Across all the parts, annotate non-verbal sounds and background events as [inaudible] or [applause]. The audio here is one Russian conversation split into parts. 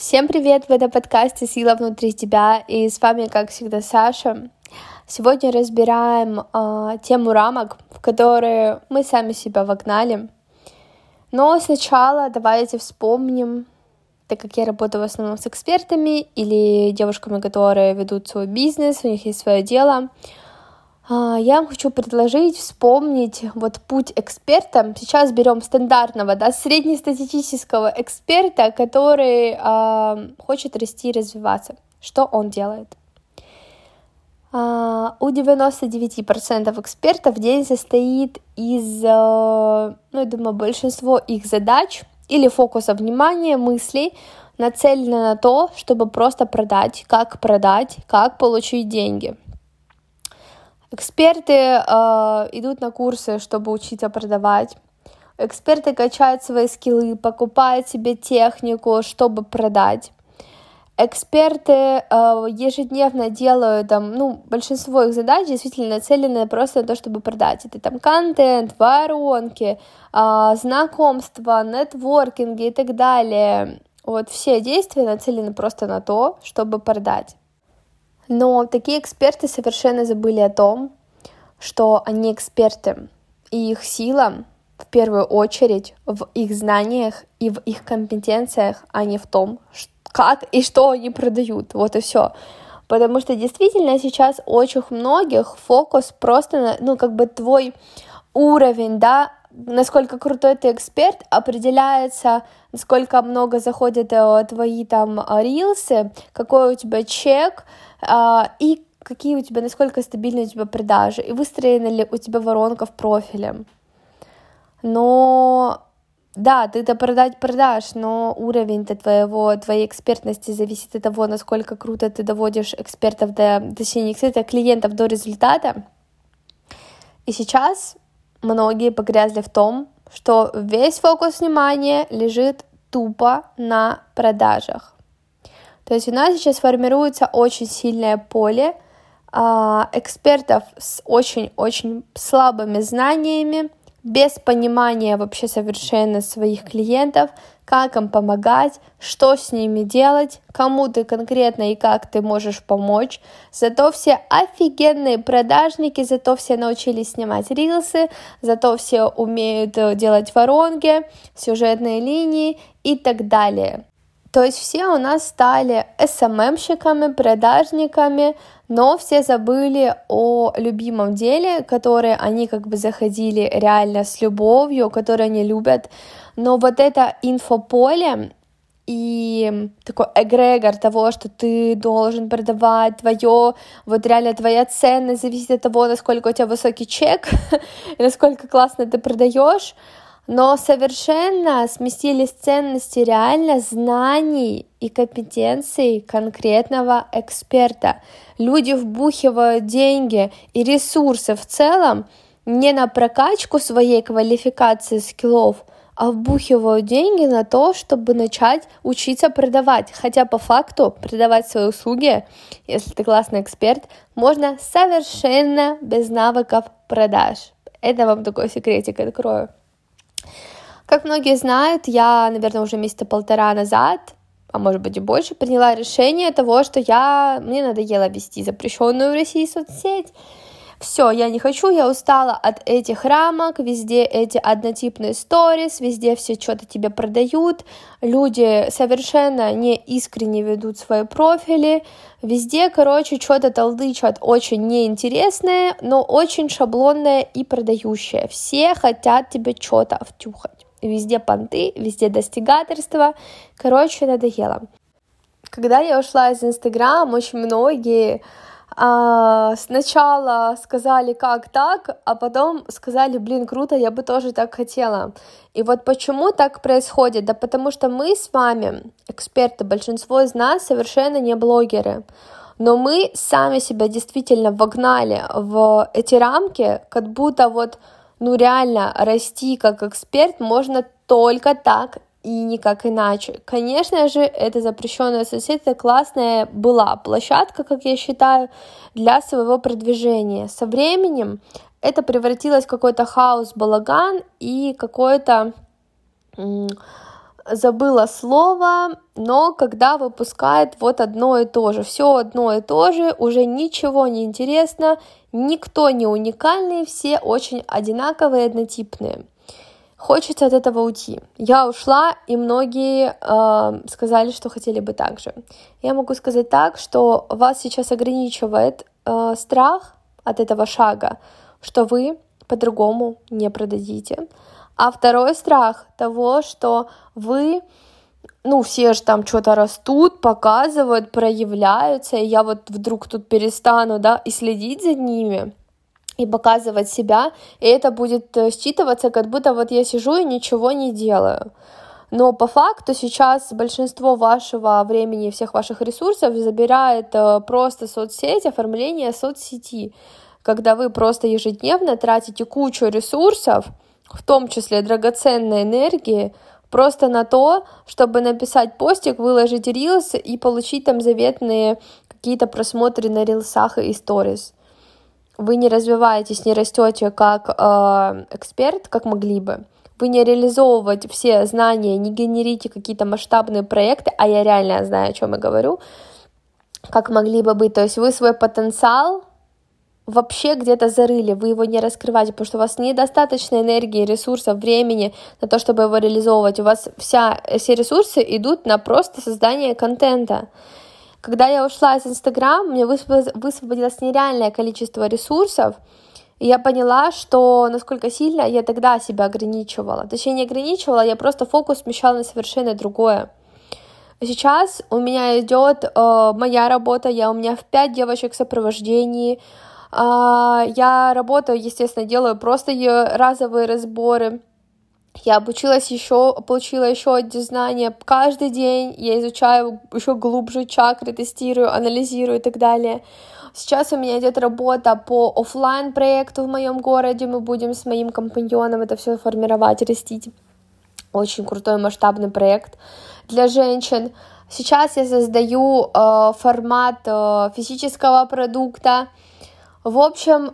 Всем привет! В этом подкасте «Сила внутри тебя» и с вами, как всегда, Саша. Сегодня разбираем э, тему рамок, в которые мы сами себя вогнали. Но сначала давайте вспомним, так как я работаю в основном с экспертами или девушками, которые ведут свой бизнес, у них есть свое дело, я вам хочу предложить вспомнить вот путь эксперта. Сейчас берем стандартного, да, среднестатистического эксперта, который э, хочет расти и развиваться. Что он делает? Uh, у 99% экспертов день состоит из, uh, ну, я думаю, большинство их задач или фокуса внимания, мыслей нацелены на то, чтобы просто продать, как продать, как получить деньги – Эксперты э, идут на курсы, чтобы учиться продавать. Эксперты качают свои скиллы, покупают себе технику, чтобы продать. Эксперты э, ежедневно делают там, ну, большинство их задач действительно нацелены просто на то, чтобы продать. Это там контент, воронки, э, знакомства, нетворкинги и так далее. Вот все действия нацелены просто на то, чтобы продать. Но такие эксперты совершенно забыли о том, что они эксперты, и их сила в первую очередь в их знаниях и в их компетенциях, а не в том, как и что они продают. Вот и все. Потому что действительно сейчас очень многих фокус просто на, ну, как бы твой уровень, да, насколько крутой ты эксперт, определяется, насколько много заходят э, твои там рилсы, какой у тебя чек, а, и какие у тебя, насколько стабильны у тебя продажи, и выстроена ли у тебя воронка в профиле. Но да, ты это продать продашь, но уровень-то твоего, твоей экспертности зависит от того, насколько круто ты доводишь экспертов до, точнее, не экспертов, а клиентов до результата. И сейчас многие погрязли в том, что весь фокус внимания лежит тупо на продажах. То есть у нас сейчас формируется очень сильное поле а, экспертов с очень-очень слабыми знаниями, без понимания вообще совершенно своих клиентов, как им помогать, что с ними делать, кому ты конкретно и как ты можешь помочь. Зато все офигенные продажники, зато все научились снимать рилсы, зато все умеют э, делать воронки, сюжетные линии и так далее. То есть все у нас стали SMM-щиками, продажниками, но все забыли о любимом деле, которое они как бы заходили реально с любовью, которое они любят. Но вот это инфополе и такой эгрегор того, что ты должен продавать твое, вот реально твоя ценность зависит от того, насколько у тебя высокий чек, [laughs] насколько классно ты продаешь, но совершенно сместились ценности реально знаний и компетенций конкретного эксперта. Люди вбухивают деньги и ресурсы в целом не на прокачку своей квалификации скиллов, а вбухивают деньги на то, чтобы начать учиться продавать. Хотя по факту продавать свои услуги, если ты классный эксперт, можно совершенно без навыков продаж. Это вам такой секретик открою. Как многие знают, я, наверное, уже месяца полтора назад, а может быть и больше, приняла решение того, что я, мне надоело вести запрещенную в России соцсеть. Все, я не хочу, я устала от этих рамок, везде эти однотипные сторис, везде все что-то тебе продают, люди совершенно не искренне ведут свои профили, везде, короче, что-то толдычат очень неинтересное, но очень шаблонное и продающее. Все хотят тебе что-то втюхать. Везде понты, везде достигательства. Короче, надоело. Когда я ушла из Инстаграма, очень многие а, сначала сказали, как так, а потом сказали, блин, круто, я бы тоже так хотела. И вот почему так происходит? Да потому что мы с вами, эксперты, большинство из нас совершенно не блогеры. Но мы сами себя действительно вогнали в эти рамки, как будто вот, ну реально, расти как эксперт можно только так, и никак иначе. Конечно же, эта запрещенная соцсеть это классная была площадка, как я считаю, для своего продвижения. Со временем это превратилось в какой-то хаос, балаган и какое-то забыла слово, но когда выпускает вот одно и то же, все одно и то же, уже ничего не интересно, никто не уникальный, все очень одинаковые, однотипные. Хочется от этого уйти. Я ушла, и многие э, сказали, что хотели бы так же. Я могу сказать так, что вас сейчас ограничивает э, страх от этого шага, что вы по-другому не продадите. А второй страх того, что вы ну, все же там что-то растут, показывают, проявляются, и я вот вдруг тут перестану, да, и следить за ними, и показывать себя, и это будет э, считываться, как будто вот я сижу и ничего не делаю. Но по факту сейчас большинство вашего времени и всех ваших ресурсов забирает э, просто соцсеть, оформление соцсети, когда вы просто ежедневно тратите кучу ресурсов, в том числе драгоценной энергии, просто на то, чтобы написать постик, выложить рилс и получить там заветные какие-то просмотры на рилсах и сторис. Вы не развиваетесь, не растете как э, эксперт, как могли бы. Вы не реализовываете все знания, не генерите какие-то масштабные проекты, а я реально знаю, о чем я говорю, как могли бы быть. То есть вы свой потенциал вообще где-то зарыли, вы его не раскрываете, потому что у вас недостаточно энергии, ресурсов, времени на то, чтобы его реализовывать. У вас вся, все ресурсы идут на просто создание контента. Когда я ушла из Инстаграм, мне высвободилось нереальное количество ресурсов, и я поняла, что насколько сильно я тогда себя ограничивала. Точнее, не ограничивала, я просто фокус смещала на совершенно другое. Сейчас у меня идет э, моя работа, я у меня в пять девочек в сопровождении, а, я работаю, естественно, делаю просто разовые разборы. Я обучилась еще, получила еще одни знания. Каждый день я изучаю еще глубже чакры, тестирую, анализирую и так далее. Сейчас у меня идет работа по офлайн проекту в моем городе. Мы будем с моим компаньоном это все формировать, растить. Очень крутой масштабный проект для женщин. Сейчас я создаю э, формат э, физического продукта. В общем,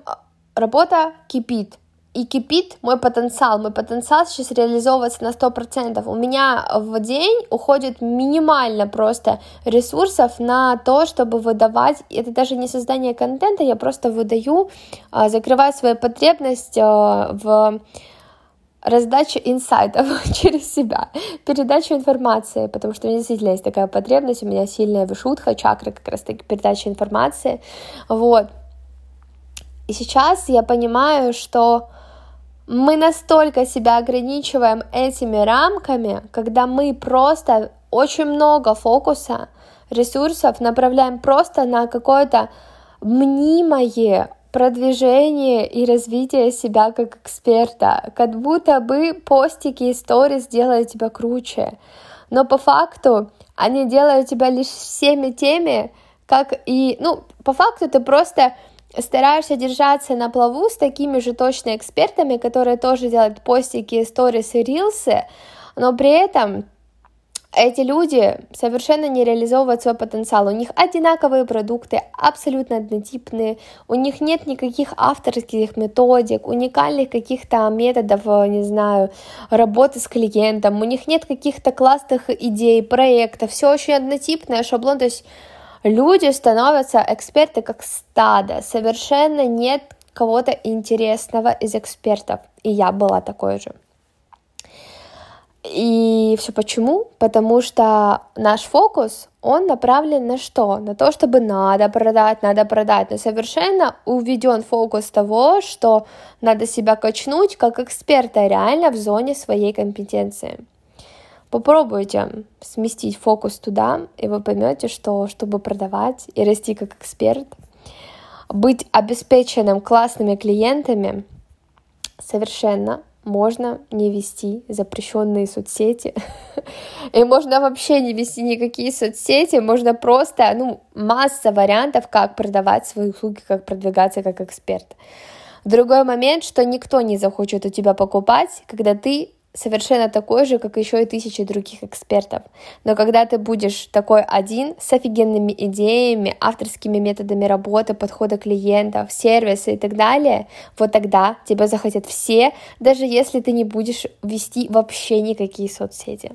работа кипит. И кипит мой потенциал. Мой потенциал сейчас реализовывается на 100%. У меня в день уходит минимально просто ресурсов на то, чтобы выдавать. Это даже не создание контента, я просто выдаю, а, закрываю свою потребность а, в раздаче инсайтов [laughs] через себя, передачу информации, потому что у меня действительно есть такая потребность, у меня сильная вишутха, чакра как раз таки передача информации, вот, и сейчас я понимаю, что мы настолько себя ограничиваем этими рамками, когда мы просто очень много фокуса, ресурсов направляем просто на какое-то мнимое продвижение и развитие себя как эксперта, как будто бы постики и сторис делают тебя круче. Но по факту они делают тебя лишь всеми теми, как и, ну, по факту ты просто стараешься держаться на плаву с такими же точно экспертами, которые тоже делают постики, сторисы, рилсы, но при этом эти люди совершенно не реализовывают свой потенциал. У них одинаковые продукты, абсолютно однотипные, у них нет никаких авторских методик, уникальных каких-то методов, не знаю, работы с клиентом, у них нет каких-то классных идей, проектов, все очень однотипное, шаблон, то есть Люди становятся эксперты как стадо, совершенно нет кого-то интересного из экспертов, и я была такой же. И все почему? Потому что наш фокус, он направлен на что? На то, чтобы надо продать, надо продать. Но совершенно уведен фокус того, что надо себя качнуть как эксперта реально в зоне своей компетенции. Попробуйте сместить фокус туда, и вы поймете, что чтобы продавать и расти как эксперт, быть обеспеченным классными клиентами, совершенно можно не вести запрещенные соцсети, [laughs] и можно вообще не вести никакие соцсети, можно просто, ну, масса вариантов, как продавать свои услуги, как продвигаться как эксперт. Другой момент, что никто не захочет у тебя покупать, когда ты совершенно такой же, как еще и тысячи других экспертов. Но когда ты будешь такой один, с офигенными идеями, авторскими методами работы, подхода клиентов, сервиса и так далее, вот тогда тебя захотят все, даже если ты не будешь вести вообще никакие соцсети.